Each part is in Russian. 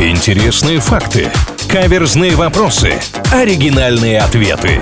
Интересные факты. Каверзные вопросы. Оригинальные ответы.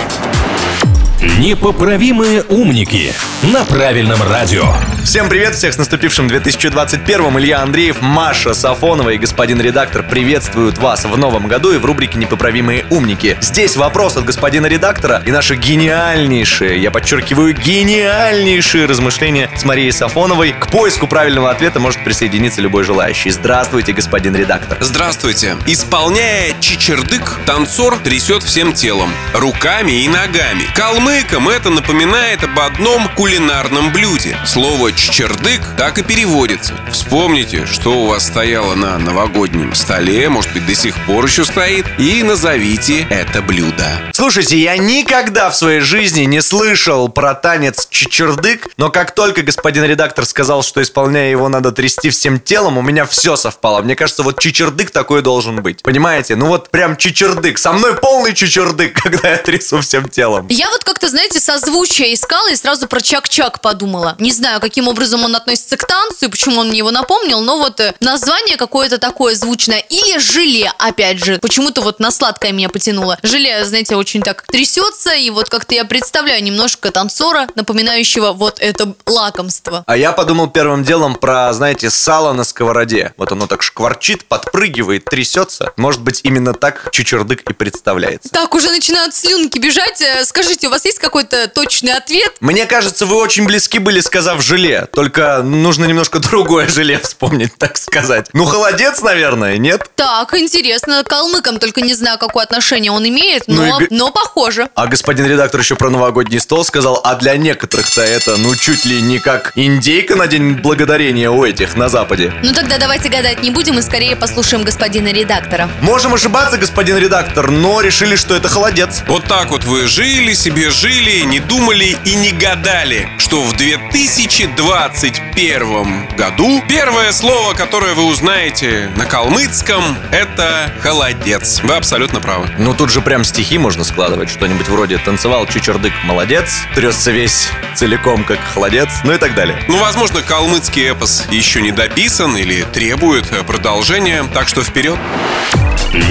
Непоправимые умники на правильном радио. Всем привет, всех с наступившим 2021-м. Илья Андреев, Маша Сафонова и господин редактор приветствуют вас в новом году и в рубрике «Непоправимые умники». Здесь вопрос от господина редактора и наши гениальнейшие, я подчеркиваю, гениальнейшие размышления с Марией Сафоновой. К поиску правильного ответа может присоединиться любой желающий. Здравствуйте, господин редактор. Здравствуйте. Исполняя чичердык, танцор трясет всем телом, руками и ногами. Калмыкам это напоминает об одном кулинарном блюде. Слово чичердык так и переводится. Вспомните, что у вас стояло на новогоднем столе, может быть, до сих пор еще стоит, и назовите это блюдо. Слушайте, я никогда в своей жизни не слышал про танец чичердык, но как только господин редактор сказал, что исполняя его надо трясти всем телом, у меня все совпало. Мне кажется, вот чичердык такой должен быть. Понимаете? Ну вот прям чичердык. Со мной полный чичердык, когда я трясу всем телом. Я вот как-то, знаете, созвучие искала и сразу про Чак-Чак подумала. Не знаю, каким образом он относится к танцу и почему он мне его напомнил, но вот э, название какое-то такое звучное. Или желе, опять же. Почему-то вот на сладкое меня потянуло. Желе, знаете, очень так трясется, и вот как-то я представляю немножко танцора, напоминающего вот это лакомство. А я подумал первым делом про, знаете, сало на сковороде. Вот оно так шкварчит, подпрыгивает, трясется. Может быть, именно так чичердык и представляется. Так, уже начинают слюнки бежать. Э, Скажите, у вас есть какой-то точный ответ? Мне кажется, вы очень близки были, сказав желе. Только нужно немножко другое желе вспомнить, так сказать. Ну, холодец, наверное, нет? Так, интересно. К калмыкам только не знаю, какое отношение он имеет, Ну но, и г- но похоже. А господин редактор еще про новогодний стол сказал, а для некоторых-то это, ну, чуть ли не как индейка на День Благодарения у этих на Западе. Ну тогда давайте гадать не будем и скорее послушаем господина редактора. Можем ошибаться, господин редактор, но решили, что это холодец. Вот так вот вы жили себе, жили, не думали и не гадали, что в 2021 году первое слово, которое вы узнаете на калмыцком, это холодец. Вы абсолютно правы. Ну, тут же прям стихи можно складывать. Что-нибудь вроде «Танцевал чичердык, молодец», «Тресся весь целиком, как холодец», ну и так далее. Ну, возможно, калмыцкий эпос еще не дописан или требует продолжения, так что вперед.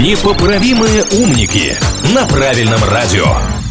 Непоправимые умники на правильном радио.